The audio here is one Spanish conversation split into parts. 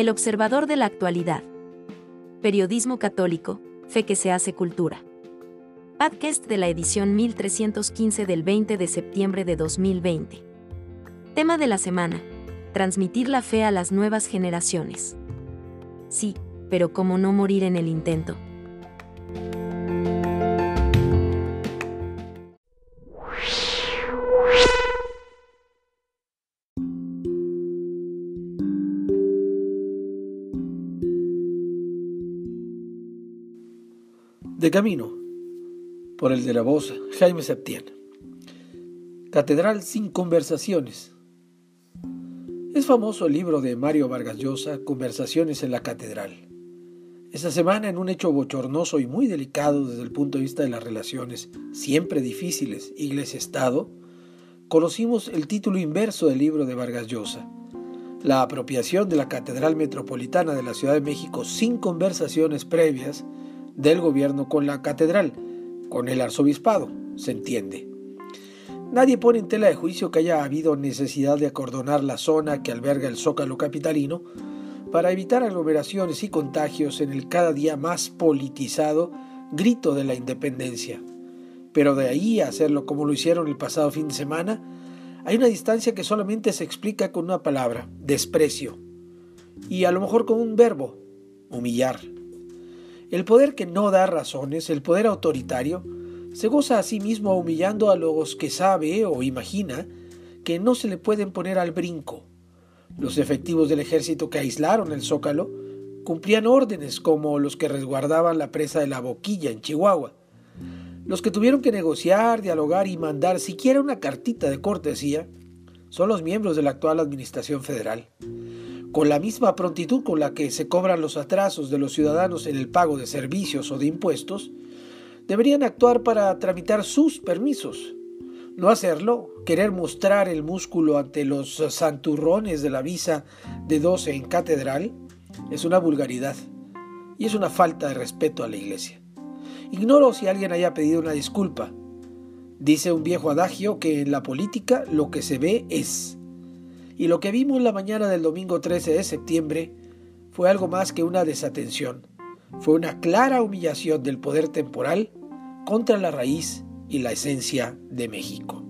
El observador de la actualidad. Periodismo católico, fe que se hace cultura. Podcast de la edición 1315 del 20 de septiembre de 2020. Tema de la semana. Transmitir la fe a las nuevas generaciones. Sí, pero ¿cómo no morir en el intento? De camino, por el de la voz Jaime Septién. Catedral sin conversaciones. Es famoso el libro de Mario Vargas Llosa, Conversaciones en la Catedral. Esta semana, en un hecho bochornoso y muy delicado desde el punto de vista de las relaciones, siempre difíciles, Iglesia-Estado, conocimos el título inverso del libro de Vargas Llosa, La apropiación de la Catedral Metropolitana de la Ciudad de México sin conversaciones previas del gobierno con la catedral, con el arzobispado, se entiende. Nadie pone en tela de juicio que haya habido necesidad de acordonar la zona que alberga el zócalo capitalino para evitar aglomeraciones y contagios en el cada día más politizado grito de la independencia. Pero de ahí a hacerlo como lo hicieron el pasado fin de semana, hay una distancia que solamente se explica con una palabra, desprecio, y a lo mejor con un verbo, humillar. El poder que no da razones, el poder autoritario, se goza a sí mismo humillando a los que sabe o imagina que no se le pueden poner al brinco. Los efectivos del ejército que aislaron el zócalo cumplían órdenes como los que resguardaban la presa de la Boquilla en Chihuahua. Los que tuvieron que negociar, dialogar y mandar siquiera una cartita de cortesía son los miembros de la actual Administración Federal con la misma prontitud con la que se cobran los atrasos de los ciudadanos en el pago de servicios o de impuestos, deberían actuar para tramitar sus permisos. No hacerlo, querer mostrar el músculo ante los santurrones de la visa de 12 en catedral, es una vulgaridad y es una falta de respeto a la iglesia. Ignoro si alguien haya pedido una disculpa. Dice un viejo adagio que en la política lo que se ve es y lo que vimos la mañana del domingo 13 de septiembre fue algo más que una desatención. Fue una clara humillación del poder temporal contra la raíz y la esencia de México.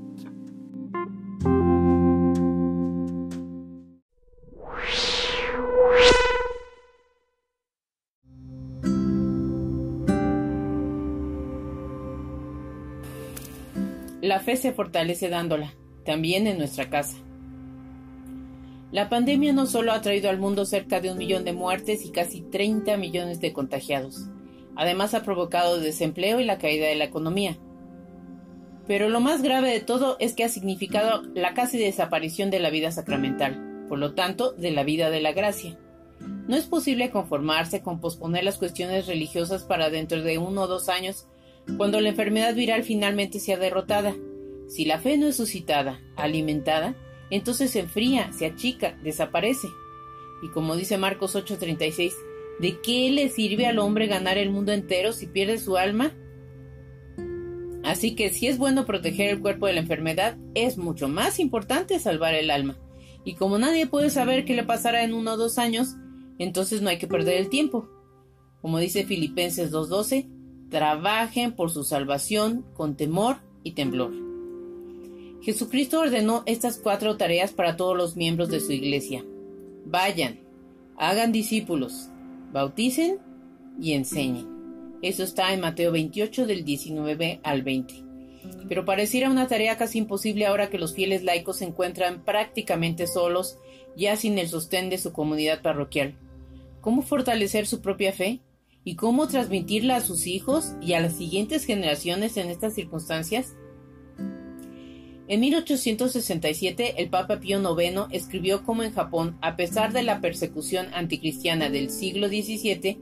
La fe se fortalece dándola, también en nuestra casa. La pandemia no solo ha traído al mundo cerca de un millón de muertes y casi 30 millones de contagiados. Además ha provocado desempleo y la caída de la economía. Pero lo más grave de todo es que ha significado la casi desaparición de la vida sacramental, por lo tanto, de la vida de la gracia. No es posible conformarse con posponer las cuestiones religiosas para dentro de uno o dos años, cuando la enfermedad viral finalmente sea derrotada. Si la fe no es suscitada, alimentada, entonces se enfría, se achica, desaparece. Y como dice Marcos 8:36, ¿de qué le sirve al hombre ganar el mundo entero si pierde su alma? Así que si es bueno proteger el cuerpo de la enfermedad, es mucho más importante salvar el alma. Y como nadie puede saber qué le pasará en uno o dos años, entonces no hay que perder el tiempo. Como dice Filipenses 2.12, trabajen por su salvación con temor y temblor. Jesucristo ordenó estas cuatro tareas para todos los miembros de su iglesia. Vayan, hagan discípulos, bauticen y enseñen. Eso está en Mateo 28 del 19 al 20. Pero pareciera una tarea casi imposible ahora que los fieles laicos se encuentran prácticamente solos, ya sin el sostén de su comunidad parroquial. ¿Cómo fortalecer su propia fe? ¿Y cómo transmitirla a sus hijos y a las siguientes generaciones en estas circunstancias? En 1867, el Papa Pío IX escribió cómo en Japón, a pesar de la persecución anticristiana del siglo XVII,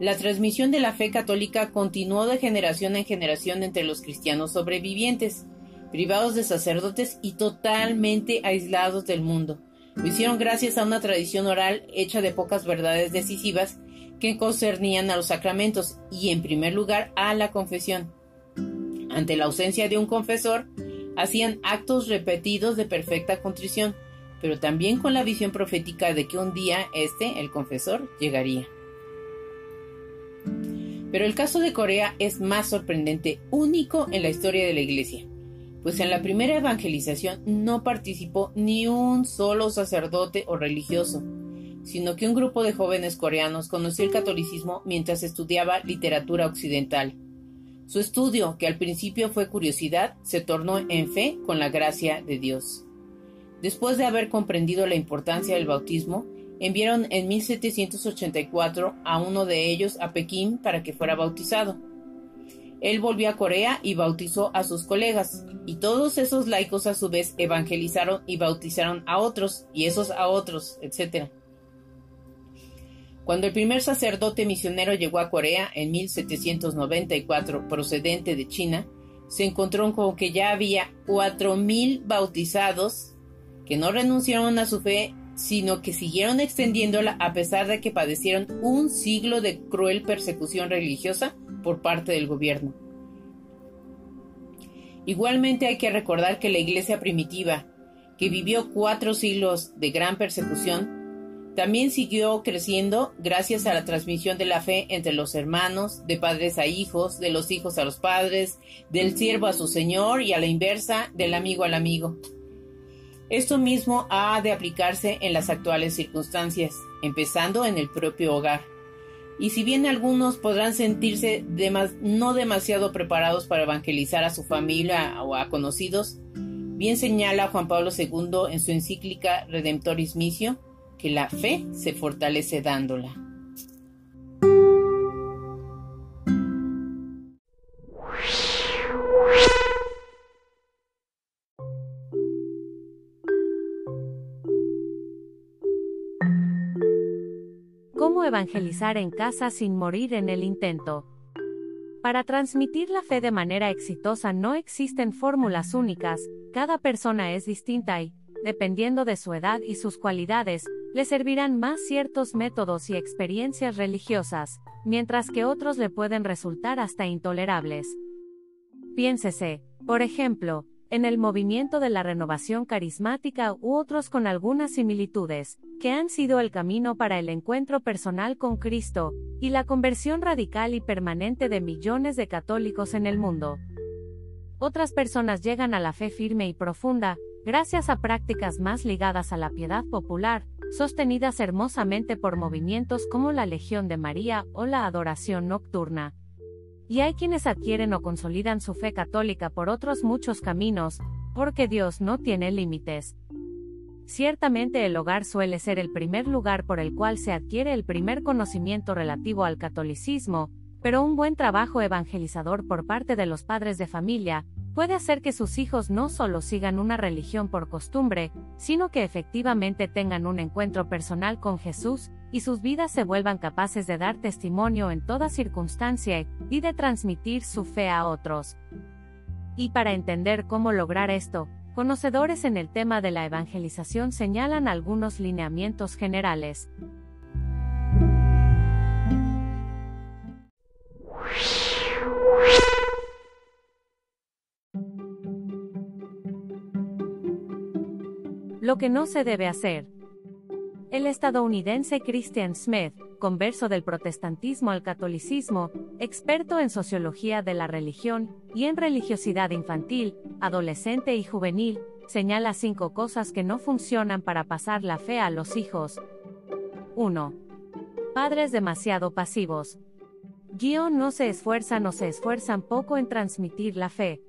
la transmisión de la fe católica continuó de generación en generación entre los cristianos sobrevivientes, privados de sacerdotes y totalmente aislados del mundo. Lo hicieron gracias a una tradición oral hecha de pocas verdades decisivas que concernían a los sacramentos y, en primer lugar, a la confesión. Ante la ausencia de un confesor, hacían actos repetidos de perfecta contrición, pero también con la visión profética de que un día este, el confesor, llegaría. Pero el caso de Corea es más sorprendente, único en la historia de la Iglesia, pues en la primera evangelización no participó ni un solo sacerdote o religioso, sino que un grupo de jóvenes coreanos conoció el catolicismo mientras estudiaba literatura occidental. Su estudio, que al principio fue curiosidad, se tornó en fe con la gracia de Dios. Después de haber comprendido la importancia del bautismo, enviaron en 1784 a uno de ellos a Pekín para que fuera bautizado. Él volvió a Corea y bautizó a sus colegas, y todos esos laicos a su vez evangelizaron y bautizaron a otros, y esos a otros, etc. Cuando el primer sacerdote misionero llegó a Corea en 1794 procedente de China, se encontró con que ya había 4.000 bautizados que no renunciaron a su fe sino que siguieron extendiéndola a pesar de que padecieron un siglo de cruel persecución religiosa por parte del gobierno. Igualmente hay que recordar que la iglesia primitiva, que vivió cuatro siglos de gran persecución, también siguió creciendo gracias a la transmisión de la fe entre los hermanos, de padres a hijos, de los hijos a los padres, del siervo a su señor y a la inversa, del amigo al amigo. Esto mismo ha de aplicarse en las actuales circunstancias, empezando en el propio hogar. Y si bien algunos podrán sentirse no demasiado preparados para evangelizar a su familia o a conocidos, bien señala Juan Pablo II en su encíclica Redemptoris Missio que la fe se fortalece dándola. evangelizar en casa sin morir en el intento. Para transmitir la fe de manera exitosa no existen fórmulas únicas, cada persona es distinta y, dependiendo de su edad y sus cualidades, le servirán más ciertos métodos y experiencias religiosas, mientras que otros le pueden resultar hasta intolerables. Piénsese, por ejemplo, en el movimiento de la renovación carismática u otros con algunas similitudes, que han sido el camino para el encuentro personal con Cristo, y la conversión radical y permanente de millones de católicos en el mundo. Otras personas llegan a la fe firme y profunda, gracias a prácticas más ligadas a la piedad popular, sostenidas hermosamente por movimientos como la Legión de María o la adoración nocturna, y hay quienes adquieren o consolidan su fe católica por otros muchos caminos, porque Dios no tiene límites. Ciertamente el hogar suele ser el primer lugar por el cual se adquiere el primer conocimiento relativo al catolicismo, pero un buen trabajo evangelizador por parte de los padres de familia, puede hacer que sus hijos no solo sigan una religión por costumbre, sino que efectivamente tengan un encuentro personal con Jesús, y sus vidas se vuelvan capaces de dar testimonio en toda circunstancia y de transmitir su fe a otros. Y para entender cómo lograr esto, conocedores en el tema de la evangelización señalan algunos lineamientos generales. Lo que no se debe hacer. El estadounidense Christian Smith, converso del protestantismo al catolicismo, experto en sociología de la religión y en religiosidad infantil, adolescente y juvenil, señala cinco cosas que no funcionan para pasar la fe a los hijos. 1. Padres demasiado pasivos. Guión no se esfuerzan o se esfuerzan poco en transmitir la fe,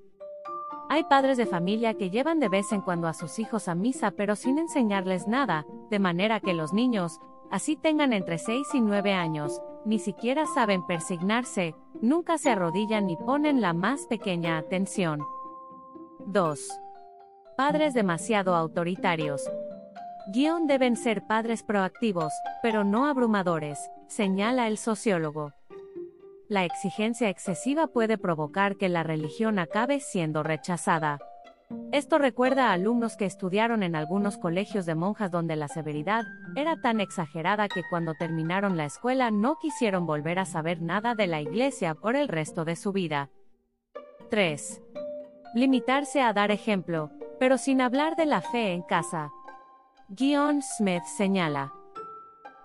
hay padres de familia que llevan de vez en cuando a sus hijos a misa pero sin enseñarles nada, de manera que los niños, así tengan entre 6 y 9 años, ni siquiera saben persignarse, nunca se arrodillan ni ponen la más pequeña atención. 2. Padres demasiado autoritarios. Guión deben ser padres proactivos, pero no abrumadores, señala el sociólogo la exigencia excesiva puede provocar que la religión acabe siendo rechazada. Esto recuerda a alumnos que estudiaron en algunos colegios de monjas donde la severidad era tan exagerada que cuando terminaron la escuela no quisieron volver a saber nada de la iglesia por el resto de su vida. 3. Limitarse a dar ejemplo, pero sin hablar de la fe en casa. Guion Smith señala.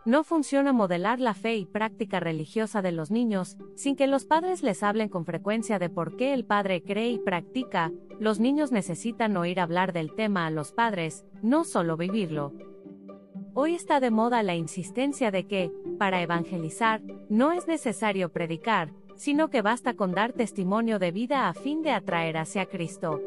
No funciona modelar la fe y práctica religiosa de los niños sin que los padres les hablen con frecuencia de por qué el padre cree y practica. Los niños necesitan oír hablar del tema a los padres, no solo vivirlo. Hoy está de moda la insistencia de que, para evangelizar, no es necesario predicar, sino que basta con dar testimonio de vida a fin de atraer hacia Cristo.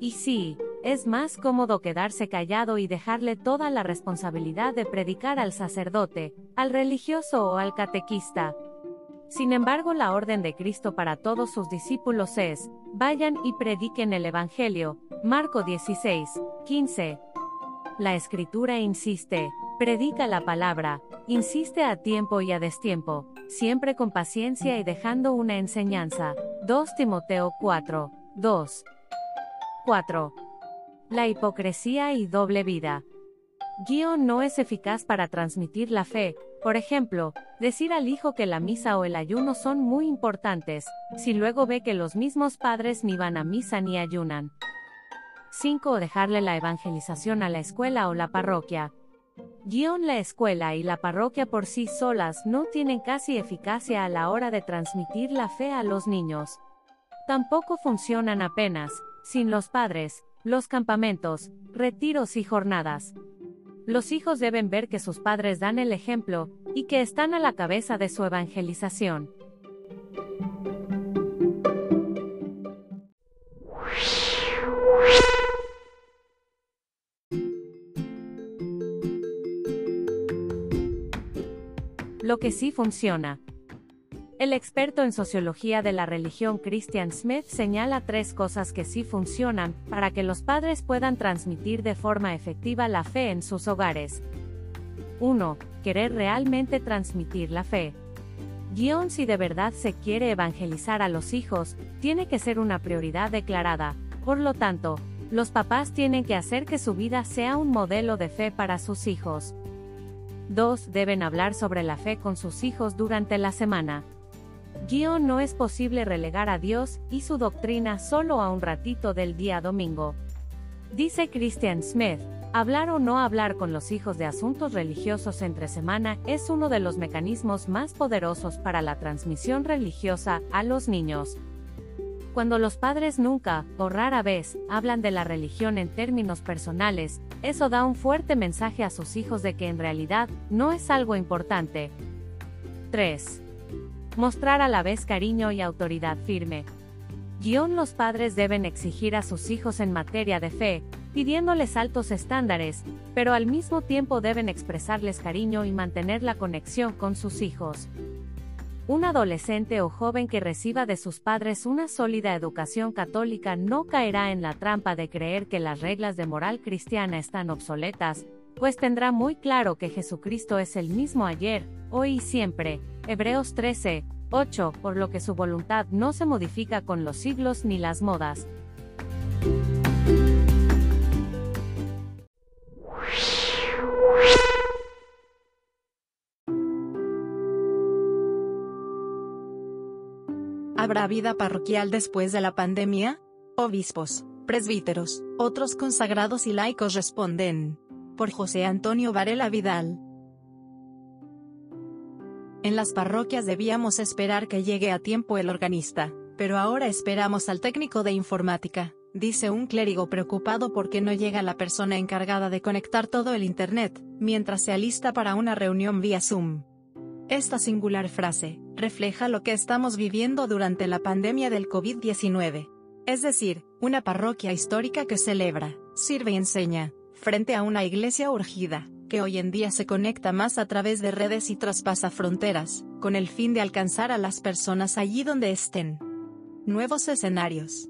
Y sí, es más cómodo quedarse callado y dejarle toda la responsabilidad de predicar al sacerdote, al religioso o al catequista. Sin embargo, la orden de Cristo para todos sus discípulos es, vayan y prediquen el Evangelio, Marco 16, 15. La escritura insiste, predica la palabra, insiste a tiempo y a destiempo, siempre con paciencia y dejando una enseñanza. 2 Timoteo 4, 2. 4. La hipocresía y doble vida. Guión no es eficaz para transmitir la fe, por ejemplo, decir al hijo que la misa o el ayuno son muy importantes, si luego ve que los mismos padres ni van a misa ni ayunan. 5. O dejarle la evangelización a la escuela o la parroquia. Guión la escuela y la parroquia por sí solas no tienen casi eficacia a la hora de transmitir la fe a los niños. Tampoco funcionan apenas, sin los padres, los campamentos, retiros y jornadas. Los hijos deben ver que sus padres dan el ejemplo, y que están a la cabeza de su evangelización. Lo que sí funciona, el experto en sociología de la religión Christian Smith señala tres cosas que sí funcionan para que los padres puedan transmitir de forma efectiva la fe en sus hogares. 1. Querer realmente transmitir la fe. Guión si de verdad se quiere evangelizar a los hijos, tiene que ser una prioridad declarada. Por lo tanto, los papás tienen que hacer que su vida sea un modelo de fe para sus hijos. 2. Deben hablar sobre la fe con sus hijos durante la semana. Guión no es posible relegar a Dios y su doctrina solo a un ratito del día domingo. Dice Christian Smith, hablar o no hablar con los hijos de asuntos religiosos entre semana es uno de los mecanismos más poderosos para la transmisión religiosa a los niños. Cuando los padres nunca, o rara vez, hablan de la religión en términos personales, eso da un fuerte mensaje a sus hijos de que en realidad no es algo importante. 3. Mostrar a la vez cariño y autoridad firme. Guión los padres deben exigir a sus hijos en materia de fe, pidiéndoles altos estándares, pero al mismo tiempo deben expresarles cariño y mantener la conexión con sus hijos. Un adolescente o joven que reciba de sus padres una sólida educación católica no caerá en la trampa de creer que las reglas de moral cristiana están obsoletas, pues tendrá muy claro que Jesucristo es el mismo ayer, hoy y siempre. Hebreos 13, 8, por lo que su voluntad no se modifica con los siglos ni las modas. ¿Habrá vida parroquial después de la pandemia? Obispos, presbíteros, otros consagrados y laicos responden por José Antonio Varela Vidal. En las parroquias debíamos esperar que llegue a tiempo el organista, pero ahora esperamos al técnico de informática, dice un clérigo preocupado porque no llega la persona encargada de conectar todo el Internet, mientras se alista para una reunión vía Zoom. Esta singular frase, refleja lo que estamos viviendo durante la pandemia del COVID-19. Es decir, una parroquia histórica que celebra, sirve y enseña, frente a una iglesia urgida, que hoy en día se conecta más a través de redes y traspasa fronteras, con el fin de alcanzar a las personas allí donde estén. Nuevos escenarios.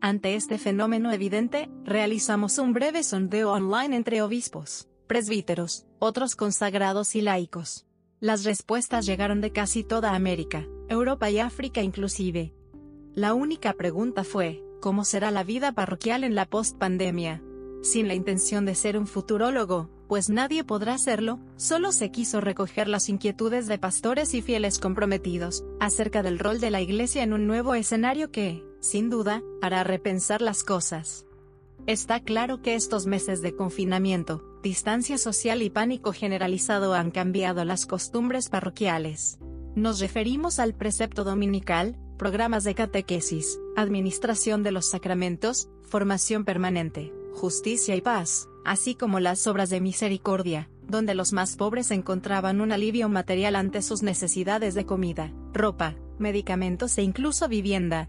Ante este fenómeno evidente, realizamos un breve sondeo online entre obispos, presbíteros, otros consagrados y laicos. Las respuestas llegaron de casi toda América, Europa y África inclusive. La única pregunta fue, ¿cómo será la vida parroquial en la post-pandemia? Sin la intención de ser un futurólogo, pues nadie podrá hacerlo, solo se quiso recoger las inquietudes de pastores y fieles comprometidos, acerca del rol de la Iglesia en un nuevo escenario que, sin duda, hará repensar las cosas. Está claro que estos meses de confinamiento, distancia social y pánico generalizado han cambiado las costumbres parroquiales. Nos referimos al precepto dominical, programas de catequesis, administración de los sacramentos, formación permanente, justicia y paz, así como las obras de misericordia, donde los más pobres encontraban un alivio material ante sus necesidades de comida, ropa, medicamentos e incluso vivienda,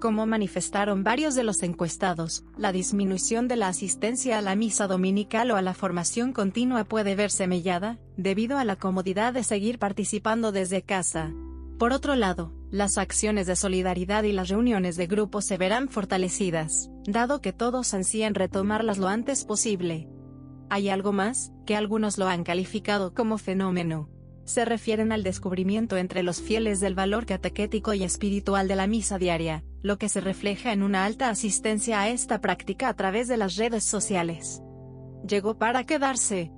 como manifestaron varios de los encuestados, la disminución de la asistencia a la misa dominical o a la formación continua puede verse mellada, debido a la comodidad de seguir participando desde casa. Por otro lado, las acciones de solidaridad y las reuniones de grupo se verán fortalecidas, dado que todos ansían retomarlas lo antes posible. Hay algo más, que algunos lo han calificado como fenómeno, se refieren al descubrimiento entre los fieles del valor catequético y espiritual de la misa diaria, lo que se refleja en una alta asistencia a esta práctica a través de las redes sociales. Llegó para quedarse.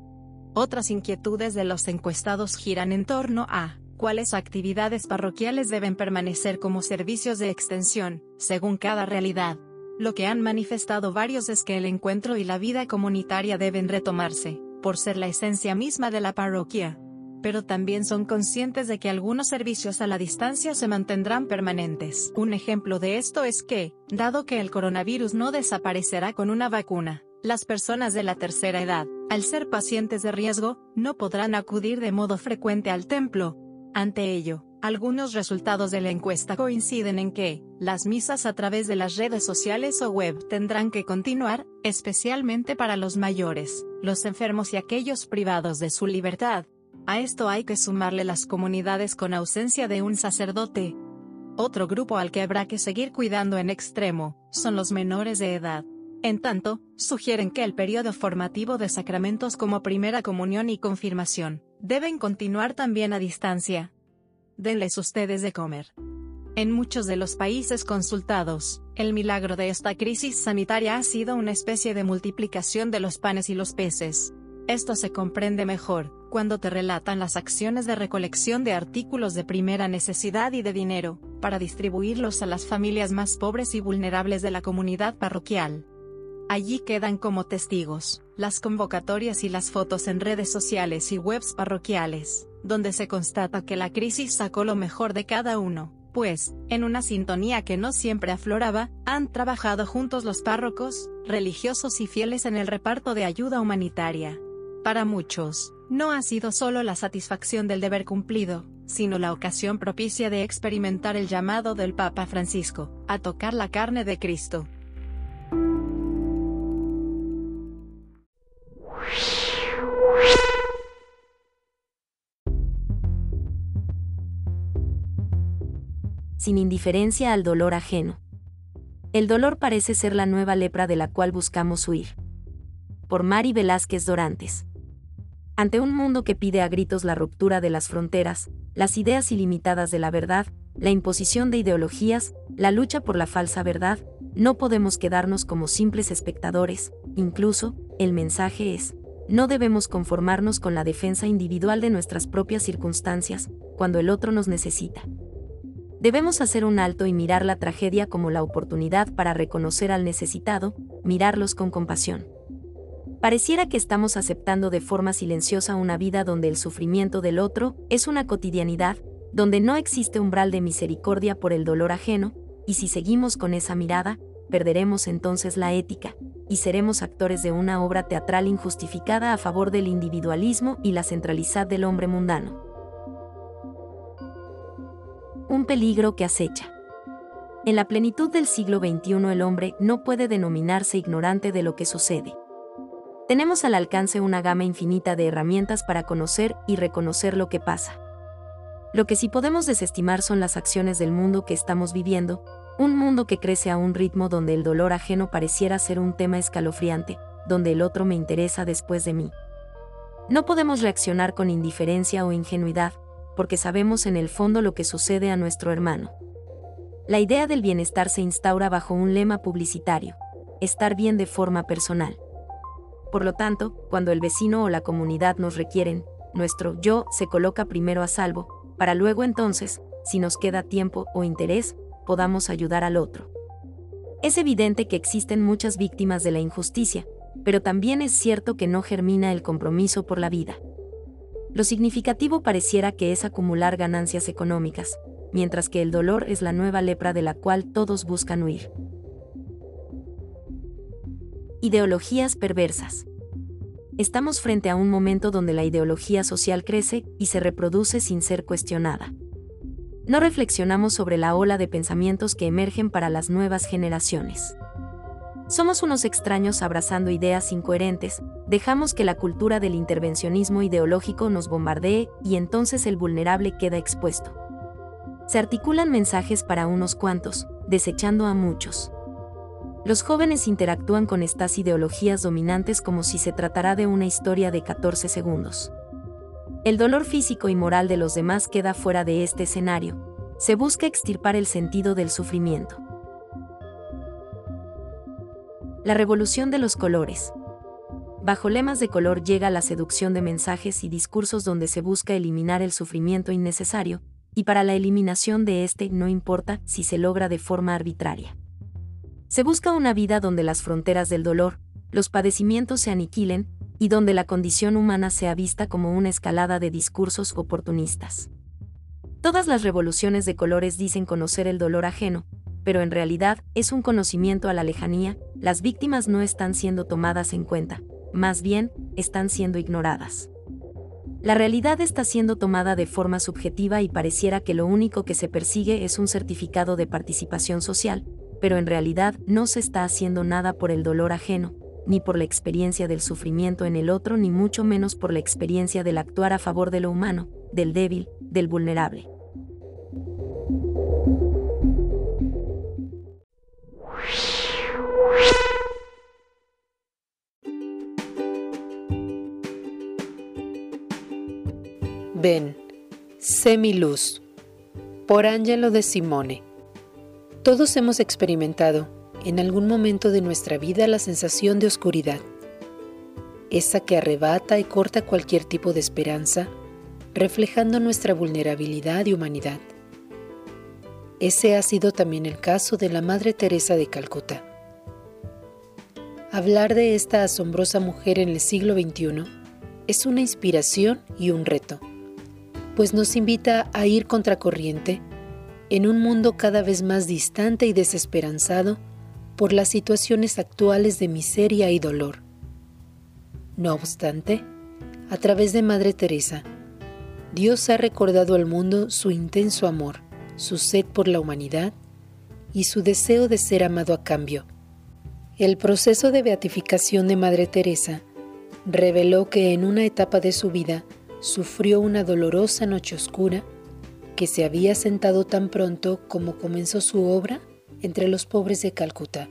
Otras inquietudes de los encuestados giran en torno a cuáles actividades parroquiales deben permanecer como servicios de extensión, según cada realidad. Lo que han manifestado varios es que el encuentro y la vida comunitaria deben retomarse, por ser la esencia misma de la parroquia pero también son conscientes de que algunos servicios a la distancia se mantendrán permanentes. Un ejemplo de esto es que, dado que el coronavirus no desaparecerá con una vacuna, las personas de la tercera edad, al ser pacientes de riesgo, no podrán acudir de modo frecuente al templo. Ante ello, algunos resultados de la encuesta coinciden en que, las misas a través de las redes sociales o web tendrán que continuar, especialmente para los mayores, los enfermos y aquellos privados de su libertad, a esto hay que sumarle las comunidades con ausencia de un sacerdote. Otro grupo al que habrá que seguir cuidando en extremo, son los menores de edad. En tanto, sugieren que el periodo formativo de sacramentos como primera comunión y confirmación, deben continuar también a distancia. Denles ustedes de comer. En muchos de los países consultados, el milagro de esta crisis sanitaria ha sido una especie de multiplicación de los panes y los peces. Esto se comprende mejor, cuando te relatan las acciones de recolección de artículos de primera necesidad y de dinero, para distribuirlos a las familias más pobres y vulnerables de la comunidad parroquial. Allí quedan como testigos, las convocatorias y las fotos en redes sociales y webs parroquiales, donde se constata que la crisis sacó lo mejor de cada uno, pues, en una sintonía que no siempre afloraba, han trabajado juntos los párrocos, religiosos y fieles en el reparto de ayuda humanitaria. Para muchos, no ha sido solo la satisfacción del deber cumplido, sino la ocasión propicia de experimentar el llamado del Papa Francisco, a tocar la carne de Cristo. Sin indiferencia al dolor ajeno. El dolor parece ser la nueva lepra de la cual buscamos huir. Por Mari Velázquez Dorantes. Ante un mundo que pide a gritos la ruptura de las fronteras, las ideas ilimitadas de la verdad, la imposición de ideologías, la lucha por la falsa verdad, no podemos quedarnos como simples espectadores, incluso, el mensaje es, no debemos conformarnos con la defensa individual de nuestras propias circunstancias, cuando el otro nos necesita. Debemos hacer un alto y mirar la tragedia como la oportunidad para reconocer al necesitado, mirarlos con compasión. Pareciera que estamos aceptando de forma silenciosa una vida donde el sufrimiento del otro es una cotidianidad, donde no existe umbral de misericordia por el dolor ajeno, y si seguimos con esa mirada, perderemos entonces la ética, y seremos actores de una obra teatral injustificada a favor del individualismo y la centralidad del hombre mundano. Un peligro que acecha. En la plenitud del siglo XXI el hombre no puede denominarse ignorante de lo que sucede tenemos al alcance una gama infinita de herramientas para conocer y reconocer lo que pasa. Lo que sí podemos desestimar son las acciones del mundo que estamos viviendo, un mundo que crece a un ritmo donde el dolor ajeno pareciera ser un tema escalofriante, donde el otro me interesa después de mí. No podemos reaccionar con indiferencia o ingenuidad, porque sabemos en el fondo lo que sucede a nuestro hermano. La idea del bienestar se instaura bajo un lema publicitario, estar bien de forma personal. Por lo tanto, cuando el vecino o la comunidad nos requieren, nuestro yo se coloca primero a salvo, para luego entonces, si nos queda tiempo o interés, podamos ayudar al otro. Es evidente que existen muchas víctimas de la injusticia, pero también es cierto que no germina el compromiso por la vida. Lo significativo pareciera que es acumular ganancias económicas, mientras que el dolor es la nueva lepra de la cual todos buscan huir. Ideologías perversas. Estamos frente a un momento donde la ideología social crece y se reproduce sin ser cuestionada. No reflexionamos sobre la ola de pensamientos que emergen para las nuevas generaciones. Somos unos extraños abrazando ideas incoherentes, dejamos que la cultura del intervencionismo ideológico nos bombardee y entonces el vulnerable queda expuesto. Se articulan mensajes para unos cuantos, desechando a muchos. Los jóvenes interactúan con estas ideologías dominantes como si se tratara de una historia de 14 segundos. El dolor físico y moral de los demás queda fuera de este escenario. Se busca extirpar el sentido del sufrimiento. La revolución de los colores. Bajo lemas de color llega la seducción de mensajes y discursos donde se busca eliminar el sufrimiento innecesario, y para la eliminación de este no importa si se logra de forma arbitraria. Se busca una vida donde las fronteras del dolor, los padecimientos se aniquilen, y donde la condición humana sea vista como una escalada de discursos oportunistas. Todas las revoluciones de colores dicen conocer el dolor ajeno, pero en realidad es un conocimiento a la lejanía, las víctimas no están siendo tomadas en cuenta, más bien, están siendo ignoradas. La realidad está siendo tomada de forma subjetiva y pareciera que lo único que se persigue es un certificado de participación social, pero en realidad no se está haciendo nada por el dolor ajeno, ni por la experiencia del sufrimiento en el otro, ni mucho menos por la experiencia del actuar a favor de lo humano, del débil, del vulnerable. Ven, Semiluz, por Angelo de Simone. Todos hemos experimentado en algún momento de nuestra vida la sensación de oscuridad, esa que arrebata y corta cualquier tipo de esperanza, reflejando nuestra vulnerabilidad y humanidad. Ese ha sido también el caso de la Madre Teresa de Calcuta. Hablar de esta asombrosa mujer en el siglo XXI es una inspiración y un reto pues nos invita a ir contracorriente en un mundo cada vez más distante y desesperanzado por las situaciones actuales de miseria y dolor. No obstante, a través de Madre Teresa, Dios ha recordado al mundo su intenso amor, su sed por la humanidad y su deseo de ser amado a cambio. El proceso de beatificación de Madre Teresa reveló que en una etapa de su vida sufrió una dolorosa noche oscura que se había sentado tan pronto como comenzó su obra entre los pobres de Calcuta.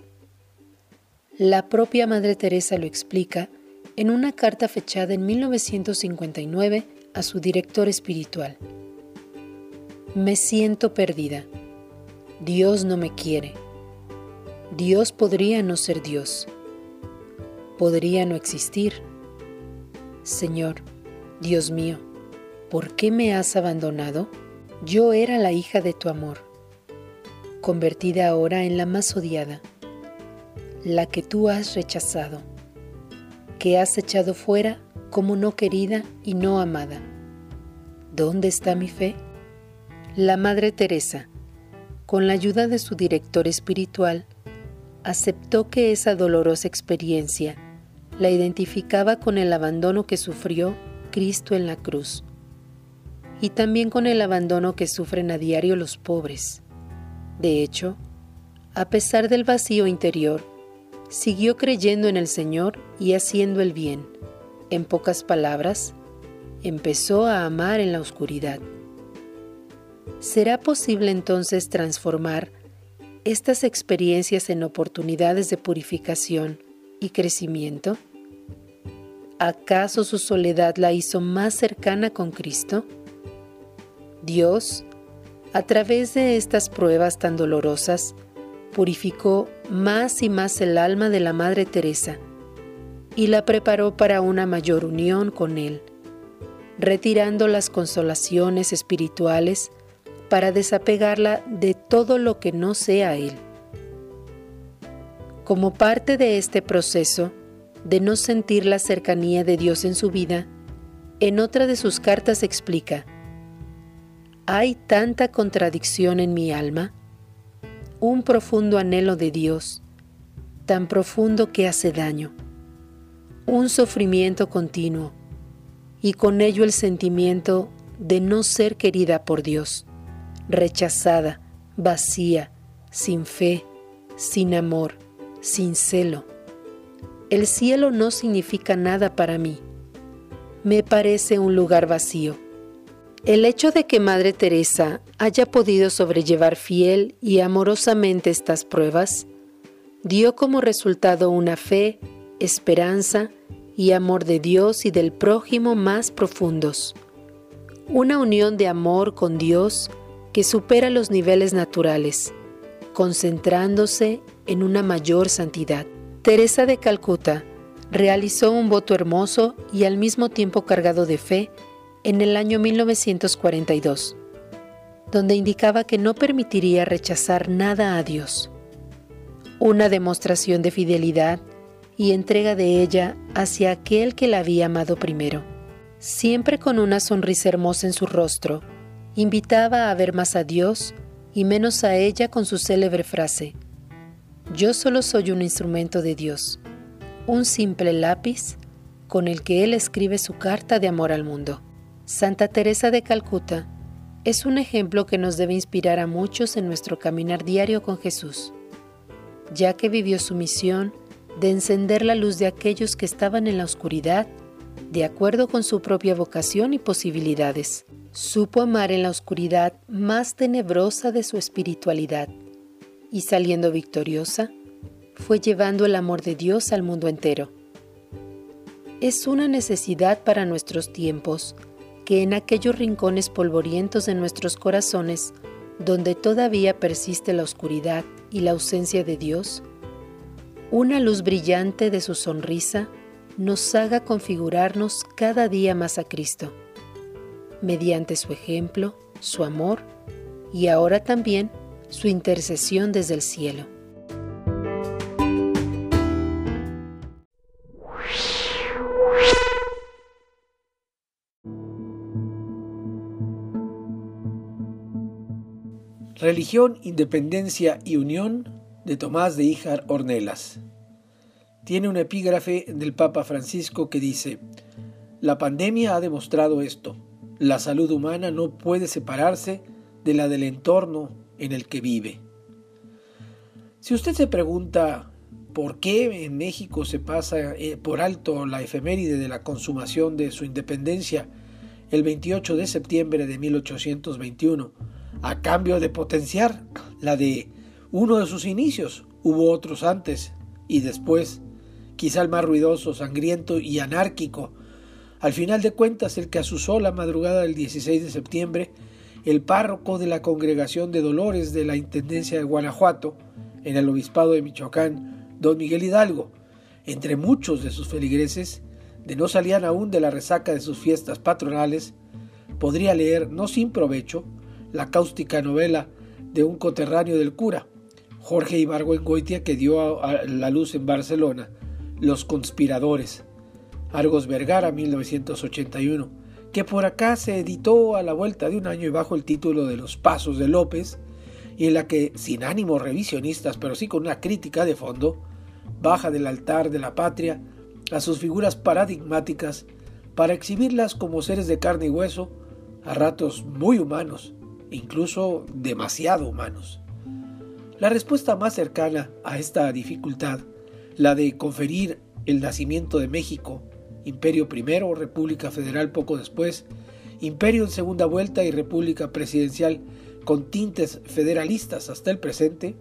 La propia Madre Teresa lo explica en una carta fechada en 1959 a su director espiritual. Me siento perdida. Dios no me quiere. Dios podría no ser Dios. Podría no existir. Señor, Dios mío, ¿por qué me has abandonado? Yo era la hija de tu amor, convertida ahora en la más odiada, la que tú has rechazado, que has echado fuera como no querida y no amada. ¿Dónde está mi fe? La Madre Teresa, con la ayuda de su director espiritual, aceptó que esa dolorosa experiencia la identificaba con el abandono que sufrió Cristo en la cruz y también con el abandono que sufren a diario los pobres. De hecho, a pesar del vacío interior, siguió creyendo en el Señor y haciendo el bien. En pocas palabras, empezó a amar en la oscuridad. ¿Será posible entonces transformar estas experiencias en oportunidades de purificación y crecimiento? ¿Acaso su soledad la hizo más cercana con Cristo? Dios, a través de estas pruebas tan dolorosas, purificó más y más el alma de la Madre Teresa y la preparó para una mayor unión con Él, retirando las consolaciones espirituales para desapegarla de todo lo que no sea Él. Como parte de este proceso de no sentir la cercanía de Dios en su vida, en otra de sus cartas explica, hay tanta contradicción en mi alma, un profundo anhelo de Dios, tan profundo que hace daño, un sufrimiento continuo y con ello el sentimiento de no ser querida por Dios, rechazada, vacía, sin fe, sin amor, sin celo. El cielo no significa nada para mí. Me parece un lugar vacío. El hecho de que Madre Teresa haya podido sobrellevar fiel y amorosamente estas pruebas dio como resultado una fe, esperanza y amor de Dios y del prójimo más profundos. Una unión de amor con Dios que supera los niveles naturales, concentrándose en una mayor santidad. Teresa de Calcuta realizó un voto hermoso y al mismo tiempo cargado de fe en el año 1942, donde indicaba que no permitiría rechazar nada a Dios. Una demostración de fidelidad y entrega de ella hacia aquel que la había amado primero. Siempre con una sonrisa hermosa en su rostro, invitaba a ver más a Dios y menos a ella con su célebre frase, Yo solo soy un instrumento de Dios, un simple lápiz con el que Él escribe su carta de amor al mundo. Santa Teresa de Calcuta es un ejemplo que nos debe inspirar a muchos en nuestro caminar diario con Jesús, ya que vivió su misión de encender la luz de aquellos que estaban en la oscuridad, de acuerdo con su propia vocación y posibilidades. Supo amar en la oscuridad más tenebrosa de su espiritualidad y saliendo victoriosa, fue llevando el amor de Dios al mundo entero. Es una necesidad para nuestros tiempos que en aquellos rincones polvorientos de nuestros corazones, donde todavía persiste la oscuridad y la ausencia de Dios, una luz brillante de su sonrisa nos haga configurarnos cada día más a Cristo, mediante su ejemplo, su amor y ahora también su intercesión desde el cielo. Religión, Independencia y Unión de Tomás de Híjar Ornelas. Tiene un epígrafe del Papa Francisco que dice, La pandemia ha demostrado esto, la salud humana no puede separarse de la del entorno en el que vive. Si usted se pregunta por qué en México se pasa eh, por alto la efeméride de la consumación de su independencia el 28 de septiembre de 1821, a cambio de potenciar la de uno de sus inicios. Hubo otros antes y después, quizá el más ruidoso, sangriento y anárquico. Al final de cuentas, el que asusó la madrugada del 16 de septiembre, el párroco de la congregación de Dolores de la Intendencia de Guanajuato, en el obispado de Michoacán, don Miguel Hidalgo, entre muchos de sus feligreses, de no salían aún de la resaca de sus fiestas patronales, podría leer, no sin provecho, la cáustica novela de un coterráneo del cura, Jorge Ibargüengoitia, que dio a la luz en Barcelona, Los Conspiradores, Argos Vergara, 1981, que por acá se editó a la vuelta de un año y bajo el título de Los Pasos de López, y en la que, sin ánimos revisionistas, pero sí con una crítica de fondo, baja del altar de la patria a sus figuras paradigmáticas para exhibirlas como seres de carne y hueso, a ratos muy humanos, incluso demasiado humanos. La respuesta más cercana a esta dificultad, la de conferir el nacimiento de México, Imperio primero, República Federal poco después, Imperio en segunda vuelta y República Presidencial con tintes federalistas hasta el presente,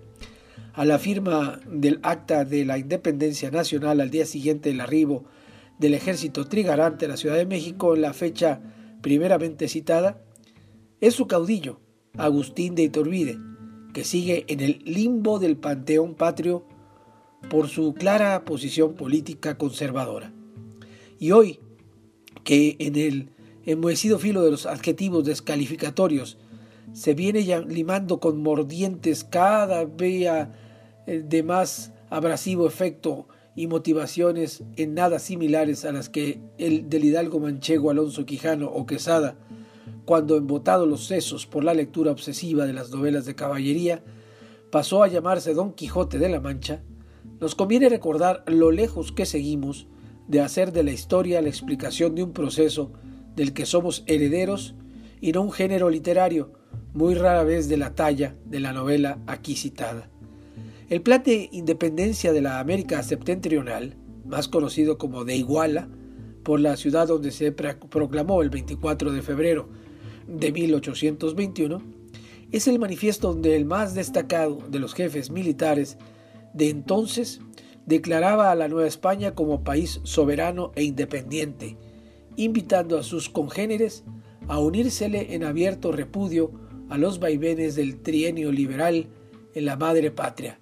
a la firma del Acta de la Independencia Nacional al día siguiente del arribo del ejército trigarante a la Ciudad de México en la fecha primeramente citada, es su caudillo, Agustín de Iturbide, que sigue en el limbo del panteón patrio por su clara posición política conservadora. Y hoy, que en el enmohecido filo de los adjetivos descalificatorios se viene limando con mordientes cada vez eh, de más abrasivo efecto y motivaciones en nada similares a las que el del hidalgo manchego Alonso Quijano o Quesada, cuando embotado los sesos por la lectura obsesiva de las novelas de caballería, pasó a llamarse Don Quijote de la Mancha, nos conviene recordar lo lejos que seguimos de hacer de la historia la explicación de un proceso del que somos herederos y no un género literario, muy rara vez de la talla de la novela aquí citada. El plan de independencia de la América septentrional, más conocido como de Iguala, por la ciudad donde se proclamó el 24 de febrero de 1821, es el manifiesto donde el más destacado de los jefes militares de entonces declaraba a la Nueva España como país soberano e independiente, invitando a sus congéneres a unírsele en abierto repudio a los vaivenes del trienio liberal en la madre patria,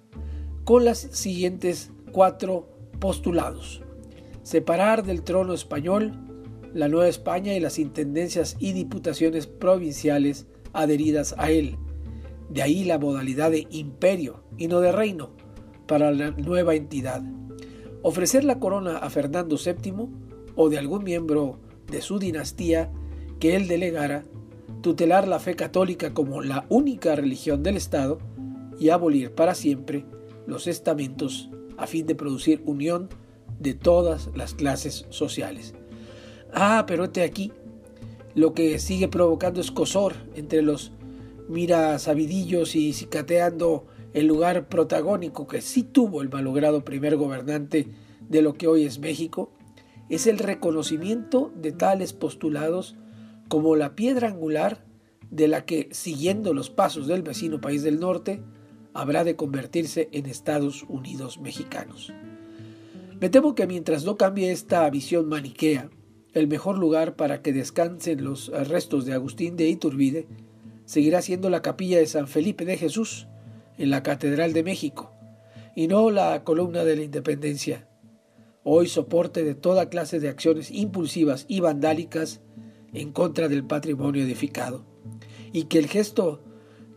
con las siguientes cuatro postulados. Separar del trono español la Nueva España y las intendencias y diputaciones provinciales adheridas a él. De ahí la modalidad de imperio y no de reino para la nueva entidad. Ofrecer la corona a Fernando VII o de algún miembro de su dinastía que él delegara, tutelar la fe católica como la única religión del Estado y abolir para siempre los estamentos a fin de producir unión de todas las clases sociales. Ah, pero este aquí lo que sigue provocando escosor entre los mira sabidillos y cicateando el lugar protagónico que sí tuvo el malogrado primer gobernante de lo que hoy es México, es el reconocimiento de tales postulados como la piedra angular de la que, siguiendo los pasos del vecino país del norte, habrá de convertirse en Estados Unidos mexicanos. Me temo que mientras no cambie esta visión maniquea, el mejor lugar para que descansen los restos de Agustín de Iturbide seguirá siendo la capilla de San Felipe de Jesús en la Catedral de México, y no la columna de la Independencia, hoy soporte de toda clase de acciones impulsivas y vandálicas en contra del patrimonio edificado, y que el gesto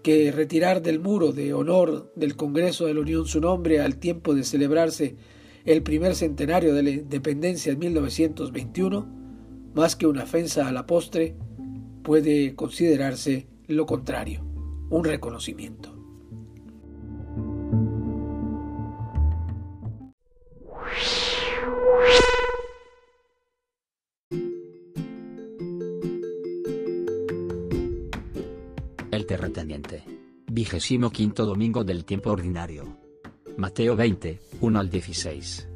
que retirar del muro de honor del Congreso de la Unión su nombre al tiempo de celebrarse el primer centenario de la independencia en 1921, más que una ofensa a la postre, puede considerarse lo contrario, un reconocimiento. Terrateniente. Vigésimo quinto domingo del tiempo ordinario. Mateo 20, 1 al 16.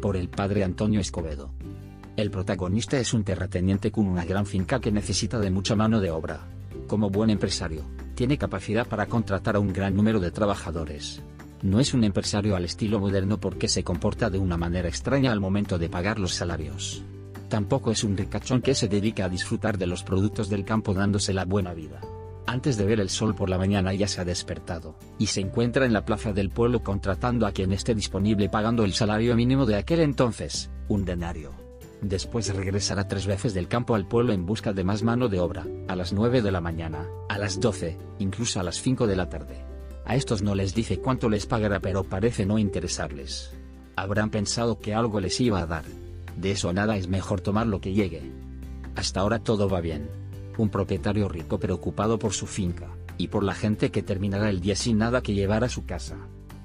Por el padre Antonio Escobedo. El protagonista es un terrateniente con una gran finca que necesita de mucha mano de obra. Como buen empresario, tiene capacidad para contratar a un gran número de trabajadores. No es un empresario al estilo moderno porque se comporta de una manera extraña al momento de pagar los salarios. Tampoco es un ricachón que se dedica a disfrutar de los productos del campo dándose la buena vida. Antes de ver el sol por la mañana ya se ha despertado, y se encuentra en la plaza del pueblo contratando a quien esté disponible pagando el salario mínimo de aquel entonces, un denario. Después regresará tres veces del campo al pueblo en busca de más mano de obra, a las 9 de la mañana, a las 12, incluso a las 5 de la tarde. A estos no les dice cuánto les pagará pero parece no interesarles. Habrán pensado que algo les iba a dar. De eso nada es mejor tomar lo que llegue. Hasta ahora todo va bien un propietario rico preocupado por su finca, y por la gente que terminará el día sin nada que llevar a su casa.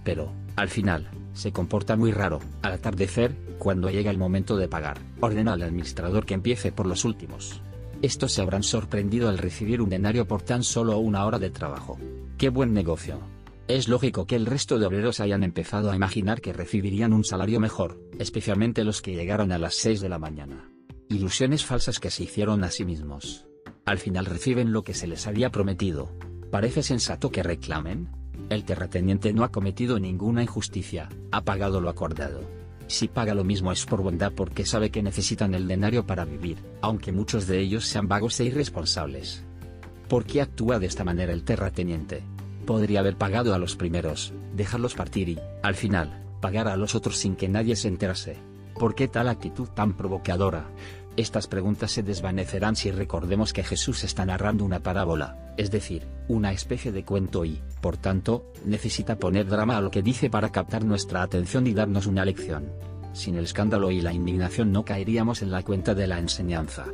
Pero, al final, se comporta muy raro, al atardecer, cuando llega el momento de pagar, ordena al administrador que empiece por los últimos. Estos se habrán sorprendido al recibir un denario por tan solo una hora de trabajo. ¡Qué buen negocio! Es lógico que el resto de obreros hayan empezado a imaginar que recibirían un salario mejor, especialmente los que llegaron a las 6 de la mañana. Ilusiones falsas que se hicieron a sí mismos. Al final reciben lo que se les había prometido. ¿Parece sensato que reclamen? El terrateniente no ha cometido ninguna injusticia, ha pagado lo acordado. Si paga lo mismo es por bondad porque sabe que necesitan el denario para vivir, aunque muchos de ellos sean vagos e irresponsables. ¿Por qué actúa de esta manera el terrateniente? Podría haber pagado a los primeros, dejarlos partir y, al final, pagar a los otros sin que nadie se enterase. ¿Por qué tal actitud tan provocadora? Estas preguntas se desvanecerán si recordemos que Jesús está narrando una parábola, es decir, una especie de cuento y, por tanto, necesita poner drama a lo que dice para captar nuestra atención y darnos una lección. Sin el escándalo y la indignación no caeríamos en la cuenta de la enseñanza.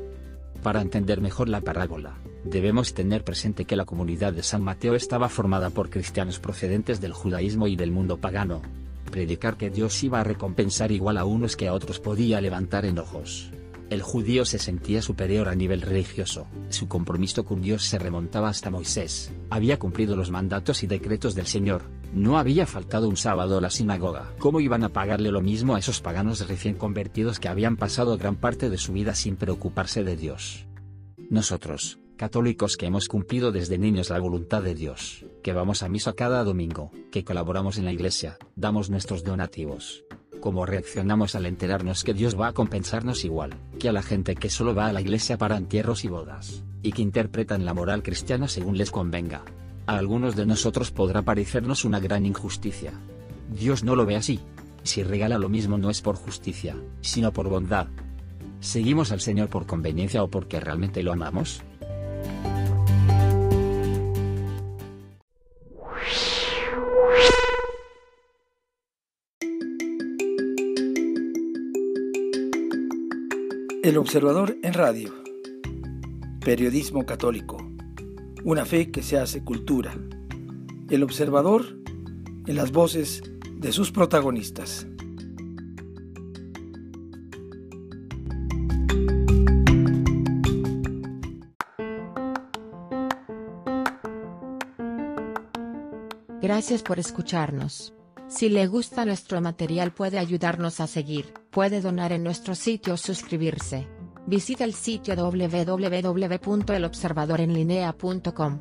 Para entender mejor la parábola, debemos tener presente que la comunidad de San Mateo estaba formada por cristianos procedentes del judaísmo y del mundo pagano. Predicar que Dios iba a recompensar igual a unos que a otros podía levantar enojos. El judío se sentía superior a nivel religioso, su compromiso con Dios se remontaba hasta Moisés, había cumplido los mandatos y decretos del Señor, no había faltado un sábado a la sinagoga. ¿Cómo iban a pagarle lo mismo a esos paganos recién convertidos que habían pasado gran parte de su vida sin preocuparse de Dios? Nosotros, católicos que hemos cumplido desde niños la voluntad de Dios, que vamos a misa cada domingo, que colaboramos en la iglesia, damos nuestros donativos, cómo reaccionamos al enterarnos que Dios va a compensarnos igual que a la gente que solo va a la iglesia para entierros y bodas, y que interpretan la moral cristiana según les convenga. A algunos de nosotros podrá parecernos una gran injusticia. Dios no lo ve así. Si regala lo mismo no es por justicia, sino por bondad. ¿Seguimos al Señor por conveniencia o porque realmente lo amamos? El Observador en Radio. Periodismo católico. Una fe que se hace cultura. El Observador en las voces de sus protagonistas. Gracias por escucharnos. Si le gusta nuestro material puede ayudarnos a seguir, puede donar en nuestro sitio o suscribirse. Visita el sitio www.elobservadorenlinea.com.